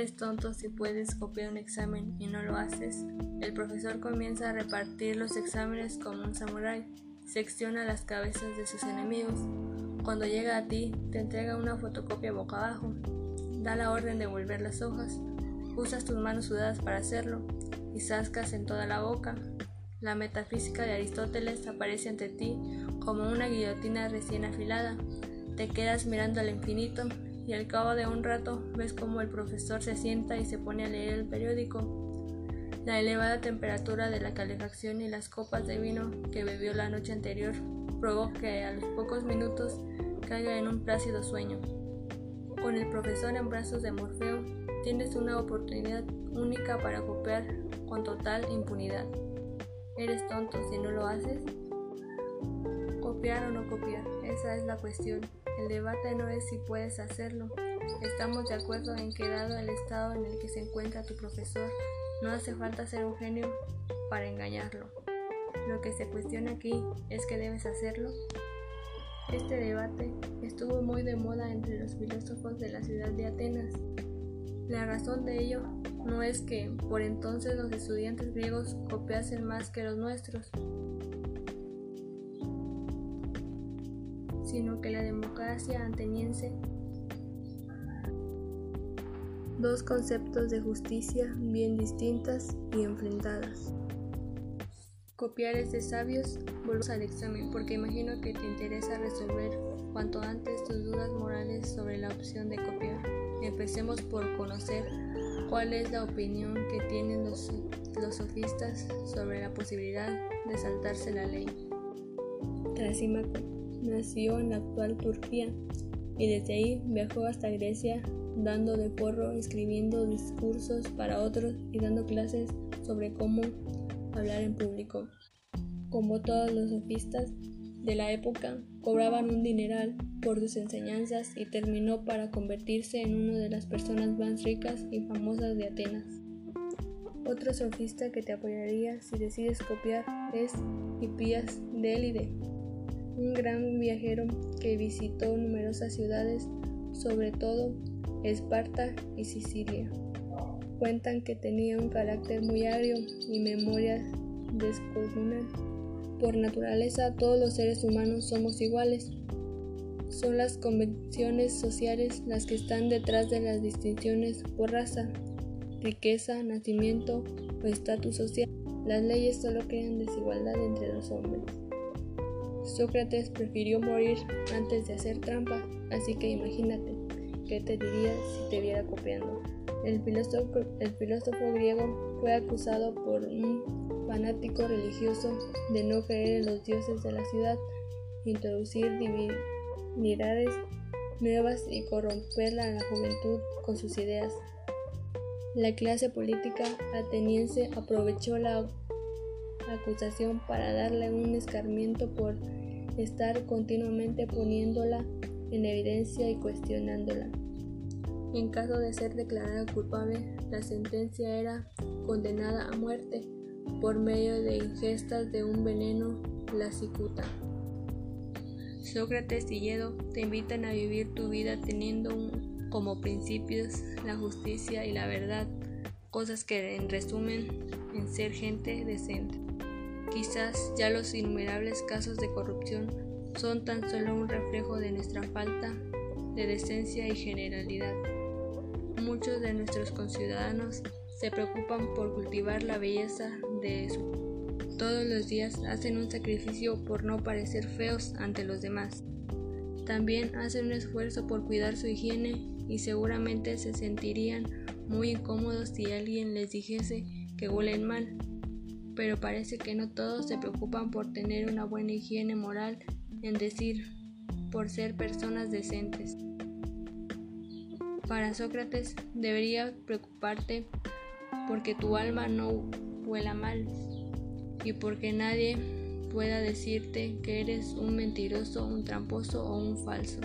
Eres tonto si puedes copiar un examen y no lo haces. El profesor comienza a repartir los exámenes como un samurái. Secciona las cabezas de sus enemigos. Cuando llega a ti, te entrega una fotocopia boca abajo. Da la orden de volver las hojas. Usas tus manos sudadas para hacerlo y zascas en toda la boca. La metafísica de Aristóteles aparece ante ti como una guillotina recién afilada. Te quedas mirando al infinito y al cabo de un rato ves como el profesor se sienta y se pone a leer el periódico. La elevada temperatura de la calefacción y las copas de vino que bebió la noche anterior provoca que a los pocos minutos caiga en un plácido sueño. Con el profesor en brazos de Morfeo tienes una oportunidad única para copiar con total impunidad. ¿Eres tonto si no lo haces? Copiar o no copiar, esa es la cuestión. El debate no es si puedes hacerlo. Estamos de acuerdo en que dado el estado en el que se encuentra tu profesor, no hace falta ser un genio para engañarlo. Lo que se cuestiona aquí es que debes hacerlo. Este debate estuvo muy de moda entre los filósofos de la ciudad de Atenas. La razón de ello no es que por entonces los estudiantes griegos copiasen más que los nuestros, sino que la democracia ateniense dos conceptos de justicia bien distintas y enfrentadas. Copiar es de sabios, volvemos al examen porque imagino que te interesa resolver cuanto antes tus dudas morales sobre la opción de copiar. Empecemos por conocer cuál es la opinión que tienen los, los sofistas sobre la posibilidad de saltarse la ley. Nació en la actual Turquía y desde ahí viajó hasta Grecia dando de porro, escribiendo discursos para otros y dando clases sobre cómo hablar en público. Como todos los sofistas de la época, cobraban un dineral por sus enseñanzas y terminó para convertirse en una de las personas más ricas y famosas de Atenas. Otro sofista que te apoyaría si decides copiar es Hipías de un gran viajero que visitó numerosas ciudades, sobre todo Esparta y Sicilia. Cuentan que tenía un carácter muy agrio y memoria descomunal. Por naturaleza todos los seres humanos somos iguales. Son las convenciones sociales las que están detrás de las distinciones por raza, riqueza, nacimiento o estatus social. Las leyes solo crean desigualdad entre los hombres. Sócrates prefirió morir antes de hacer trampa, así que imagínate qué te diría si te viera copiando. El filósofo, griego fue acusado por un fanático religioso de no creer en los dioses de la ciudad, introducir divinidades nuevas y corromper a la juventud con sus ideas. La clase política ateniense aprovechó la acusación para darle un escarmiento por estar continuamente poniéndola en evidencia y cuestionándola. En caso de ser declarada culpable, la sentencia era condenada a muerte por medio de ingestas de un veneno, la cicuta. Sócrates y Yedo te invitan a vivir tu vida teniendo como principios la justicia y la verdad, cosas que en resumen en ser gente decente. Quizás ya los innumerables casos de corrupción son tan solo un reflejo de nuestra falta de decencia y generalidad. Muchos de nuestros conciudadanos se preocupan por cultivar la belleza de su. Todos los días hacen un sacrificio por no parecer feos ante los demás. También hacen un esfuerzo por cuidar su higiene y seguramente se sentirían muy incómodos si alguien les dijese que huelen mal pero parece que no todos se preocupan por tener una buena higiene moral, en decir, por ser personas decentes. Para Sócrates debería preocuparte porque tu alma no huela mal y porque nadie pueda decirte que eres un mentiroso, un tramposo o un falso.